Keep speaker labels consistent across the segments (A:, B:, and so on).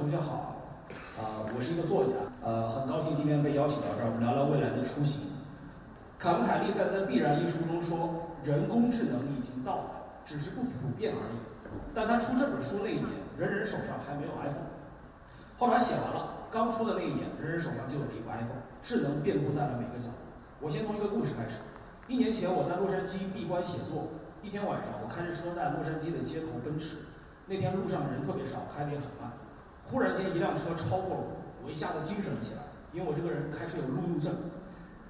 A: 同学好，啊、我是一个作家，呃，很高兴今天被邀请到这儿，我们聊聊未来的出行。凯文·凯利在他的《必然》一书中说，人工智能已经到来，只是不普遍而已。但他出这本书那一年，人人手上还没有 iPhone。后来写完了，刚出的那一年，人人手上就有了一个 iPhone，智能遍布在了每个角落。我先从一个故事开始。一年前，我在洛杉矶闭关写作，一天晚上，我开着车在洛杉矶的街头奔驰。那天路上人特别少，开得也很慢。忽然间，一辆车超过了我，我一下子精神了起来，因为我这个人开车有路怒症。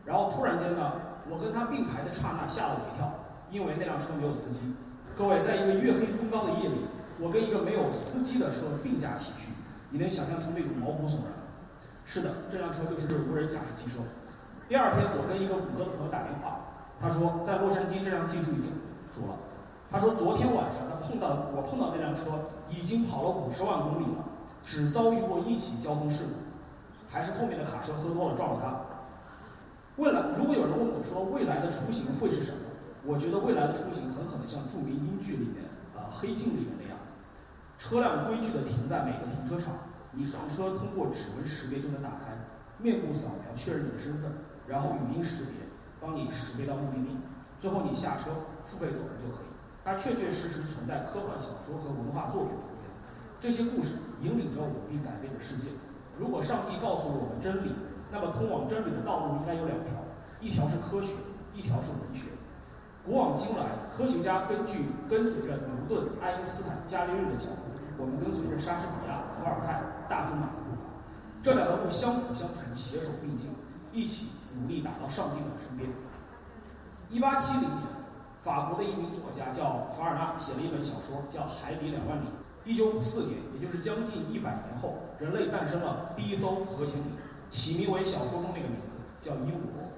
A: 然后突然间呢，我跟他并排的刹那吓了我一跳，因为那辆车没有司机。各位，在一个月黑风高的夜里，我跟一个没有司机的车并驾齐驱，你能想象出那种毛骨悚然吗？是的，这辆车就是无人驾驶汽车。第二天，我跟一个谷歌朋友打电话，他说在洛杉矶这辆技术已经熟了。他说昨天晚上他碰到我碰到那辆车已经跑了五十万公里了，只遭遇过一起交通事故，还是后面的卡车喝多了撞了他。未来，如果有人问我说未来的出行会是什么，我觉得未来的出行很可能像著名英剧里面啊、《黑镜》里面那样，车辆规矩的停在每个停车场，你上车通过指纹识别就能打开，面部扫描确认你的身份，然后语音识别帮你识别到目的地，最后你下车付费走人就可以。它确确实实存在科幻小说和文化作品中，这些故事引领着我并改变着世界。如果上帝告诉了我们真理，那么通往真理的道路应该有两条，一条是科学，一条是文学。古往今来，科学家根据跟随着牛顿、爱因斯坦、伽利略的脚步，我们跟随着莎士比亚、伏尔泰、大仲马的步伐，这两条路相辅相成，携手并进，一起努力打到上帝的身边。一八七零年，法国的一名作家叫凡尔纳写了一本小说，叫《海底两万里》。一九五四年，也就是将近一百年后，人类诞生了第一艘核潜艇，起名为小说中那个名字，叫鹦鹉螺。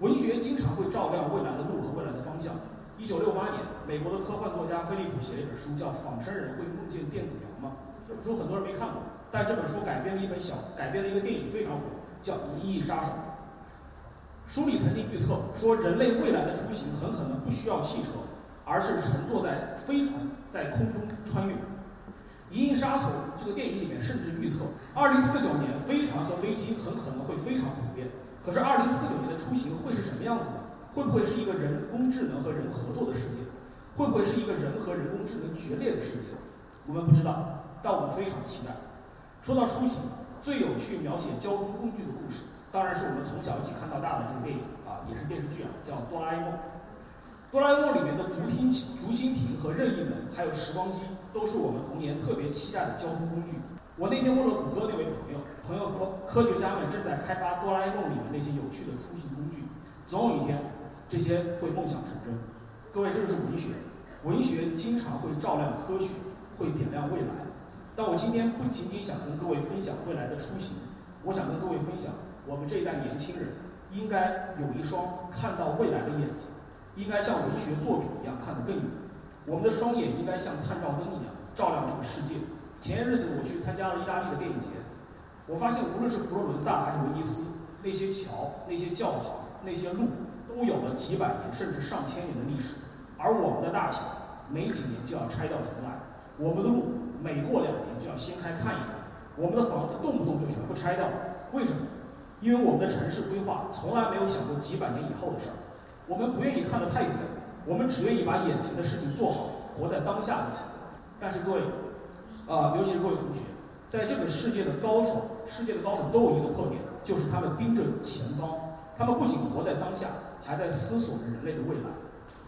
A: 文学经常会照亮未来的路和未来的方向。一九六八年，美国的科幻作家菲利普写了一本书，叫《仿生人会梦见电子羊吗》。这本书很多人没看过，但这本书改编了一本小，改编了一个电影非常火，叫《银翼杀手》。书里曾经预测说，人类未来的出行很可能不需要汽车，而是乘坐在飞船在空中穿越。《银翼杀手》这个电影里面甚至预测，二零四九年飞船和飞机很可能会非常普遍。可是，二零四九年的出行会是什么样子呢？会不会是一个人工智能和人合作的世界？会不会是一个人和人工智能决裂的世界？我们不知道，但我们非常期待。说到出行，最有趣描写交通工具的故事，当然是我们从小一起看到大的这个电影啊，也是电视剧啊，叫《哆啦 A 梦》。哆啦 A 梦里面的竹蜻蜓、竹蜻蜓和任意门，还有时光机，都是我们童年特别期待的交通工具。我那天问了谷歌那位朋友，朋友说，科学家们正在开发哆啦 A 梦里面那些有趣的出行工具，总有一天，这些会梦想成真。各位，这就是文学，文学经常会照亮科学，会点亮未来。但我今天不仅仅想跟各位分享未来的出行，我想跟各位分享，我们这一代年轻人应该有一双看到未来的眼睛，应该像文学作品一样看得更远。我们的双眼应该像探照灯一样照亮这个世界。前些日子我去参加了意大利的电影节，我发现无论是佛罗伦萨还是威尼斯，那些桥、那些教堂、那些路，都有了几百年甚至上千年的历史。而我们的大桥，没几年就要拆掉重来；我们的路，每过两年就要掀开看一看；我们的房子动不动就全部拆掉。为什么？因为我们的城市规划从来没有想过几百年以后的事儿。我们不愿意看得太远，我们只愿意把眼前的事情做好，活在当下就行。但是各位。啊、尤其是各位同学，在这个世界的高手，世界的高手都有一个特点，就是他们盯着前方，他们不仅活在当下，还在思索着人类的未来。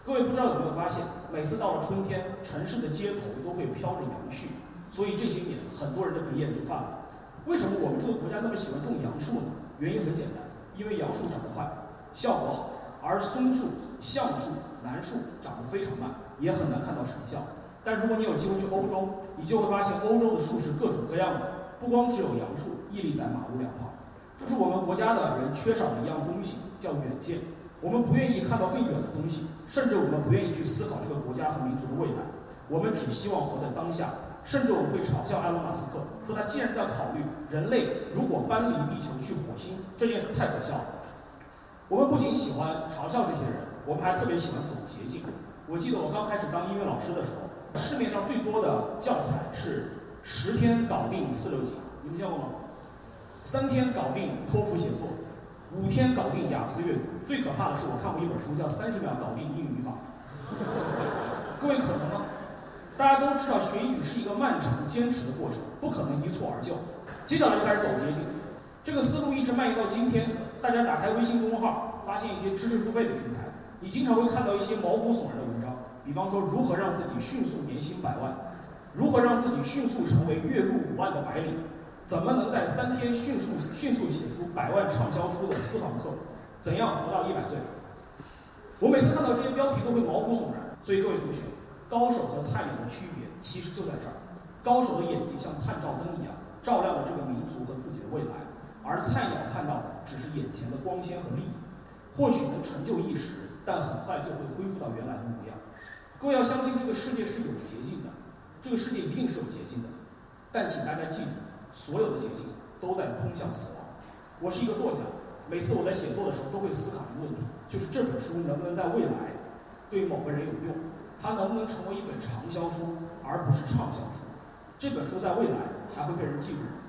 A: 各位不知道有没有发现，每次到了春天，城市的街头都会飘着杨絮，所以这些年很多人的鼻炎就犯了。为什么我们这个国家那么喜欢种杨树呢？原因很简单，因为杨树长得快，效果好，而松树、橡树、楠树长得非常慢，也很难看到成效。但如果你有机会去欧洲，你就会发现欧洲的树是各种各样的，不光只有杨树屹立在马路两旁。这是我们国家的人缺少的一样东西，叫远见。我们不愿意看到更远的东西，甚至我们不愿意去思考这个国家和民族的未来。我们只希望活在当下，甚至我们会嘲笑埃隆·马斯克，说他既然在考虑人类如果搬离地球去火星，这件事太可笑了。我们不仅喜欢嘲笑这些人，我们还特别喜欢走捷径。我记得我刚开始当英语老师的时候。市面上最多的教材是十天搞定四六级，你们见过吗？三天搞定托福写作，五天搞定雅思阅读。最可怕的是，我看过一本书叫《三十秒搞定英语语法》。各位可能吗？大家都知道，学英语是一个漫长坚持的过程，不可能一蹴而就。接下来就开始走捷径，这个思路一直蔓延到今天。大家打开微信公众号，发现一些知识付费的平台，你经常会看到一些毛骨悚然的文章，比方说如何让自己迅速年薪百万，如何让自己迅速成为月入五万的白领，怎么能在三天迅速迅速写出百万畅销书的私房课，怎样活到一百岁？我每次看到这些标题都会毛骨悚然。所以各位同学，高手和菜鸟的区别其实就在这儿，高手的眼睛像探照灯一样，照亮了这个民族和自己的未来。而菜鸟看到的只是眼前的光鲜和利益，或许能成就一时，但很快就会恢复到原来的模样。各位要相信这个世界是有捷径的，这个世界一定是有捷径的。但请大家记住，所有的捷径都在通向死亡。我是一个作家，每次我在写作的时候都会思考一个问题，就是这本书能不能在未来对某个人有用？它能不能成为一本畅销书，而不是畅销书？这本书在未来还会被人记住吗。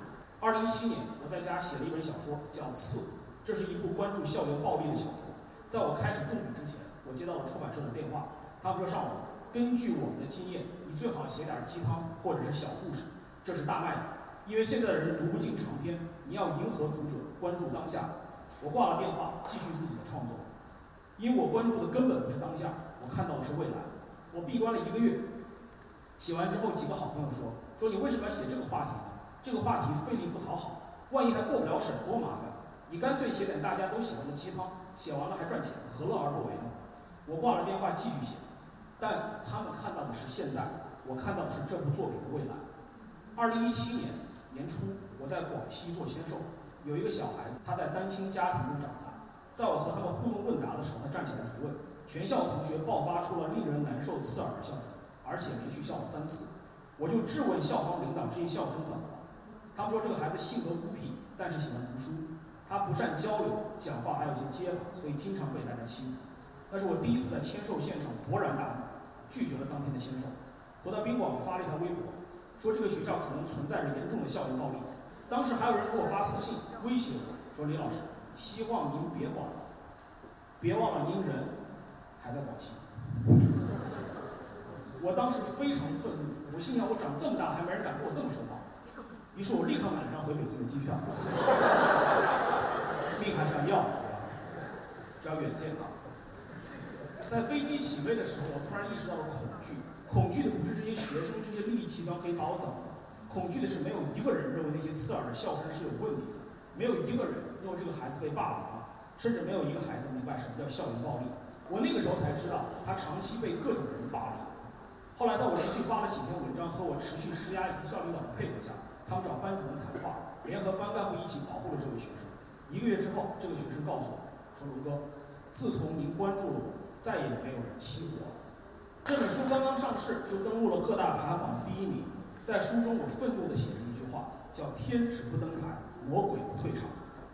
A: 二零一七年，我在家写了一本小说，叫《刺》，这是一部关注校园暴力的小说。在我开始动笔之前，我接到了出版社的电话，他们说上午，根据我们的经验，你最好写点鸡汤或者是小故事，这是大卖的。因为现在的人读不进长篇，你要迎合读者，关注当下。我挂了电话，继续自己的创作，因为我关注的根本不是当下，我看到的是未来。我闭关了一个月，写完之后，几个好朋友说，说你为什么要写这个话题呢？这个话题费力不讨好，万一还过不了审，多麻烦！你干脆写点大家都喜欢的鸡汤，写完了还赚钱，何乐而不为呢？我挂了电话继续写，但他们看到的是现在，我看到的是这部作品的未来。二零一七年年初，我在广西做签售，有一个小孩子，他在单亲家庭中长大，在我和他们互动问答的时候，他站起来提问，全校同学爆发出了令人难受刺耳的笑声，而且连续笑了三次，我就质问校方领导这些笑声怎么了？他们说这个孩子性格孤僻，但是喜欢读书。他不善交流，讲话还有些结巴，所以经常被大家欺负。那是我第一次在签售现场勃然大怒，拒绝了当天的签售。回到宾馆，我发了一条微博，说这个学校可能存在着严重的校园暴力。当时还有人给我发私信威胁我说：“李老师，希望您别管了，别忘了您人还在广西。”我当时非常愤怒，我心想：我长这么大还没人敢跟我这么说话。于是我立刻买了张回北京的机票，命还是要要，只要远见啊！在飞机起飞的时候，我突然意识到了恐惧，恐惧的不是这些学生这些利益器官可以把我怎么，恐惧的是没有一个人认为那些刺耳的笑声是有问题的，没有一个人认为这个孩子被霸凌了，甚至没有一个孩子明白什么叫校园暴力。我那个时候才知道，他长期被各种人霸凌。后来在我连续发了几篇文章和我持续施压以及校领导的配合下。他们找班主任谈话，联合班干部一起保护了这位学生。一个月之后，这个学生告诉我说：“龙哥，自从您关注了我，再也没有人欺负我。”这本书刚刚上市就登陆了各大排行榜第一名。在书中，我愤怒地写了一句话，叫“天使不登台，魔鬼不退场”。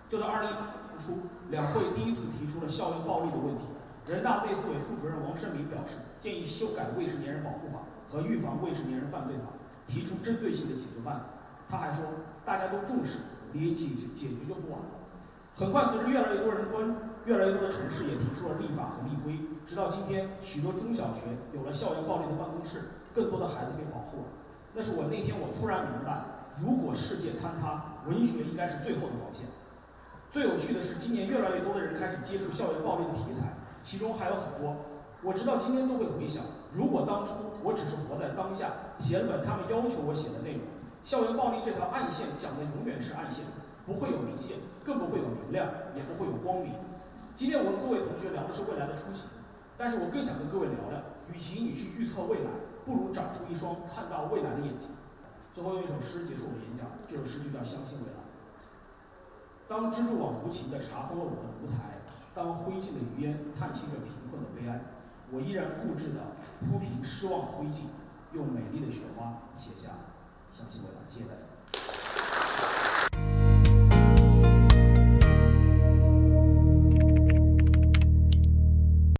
A: 就在二零一八年初，两会第一次提出了校园暴力的问题。人大内司委副主任王胜民表示，建议修改未成年人保护法和预防未成年人犯罪法，提出针对性的解决办法。他还说，大家都重视，你解决解决就不晚了。很快，随着越来越多人关注，越来越多的城市也提出了立法和立规，直到今天，许多中小学有了校园暴力的办公室，更多的孩子被保护了。那是我那天我突然明白，如果世界坍塌，文学应该是最后的防线。最有趣的是，今年越来越多的人开始接触校园暴力的题材，其中还有很多，我直到今天都会回想，如果当初我只是活在当下，写了本他们要求我写的内容。校园暴力这条暗线讲的永远是暗线，不会有明线，更不会有明亮，也不会有光明。今天我跟各位同学聊的是未来的出行，但是我更想跟各位聊聊，与其你去预测未来，不如长出一双看到未来的眼睛。最后用一首诗结束我的演讲，这首诗就叫《相信未来》。当蜘蛛网无情地查封了我的炉台，当灰烬的余烟叹息着贫困的悲哀，我依然固执地铺平失望灰烬，用美丽的雪花写下。相信未来，谢谢大家。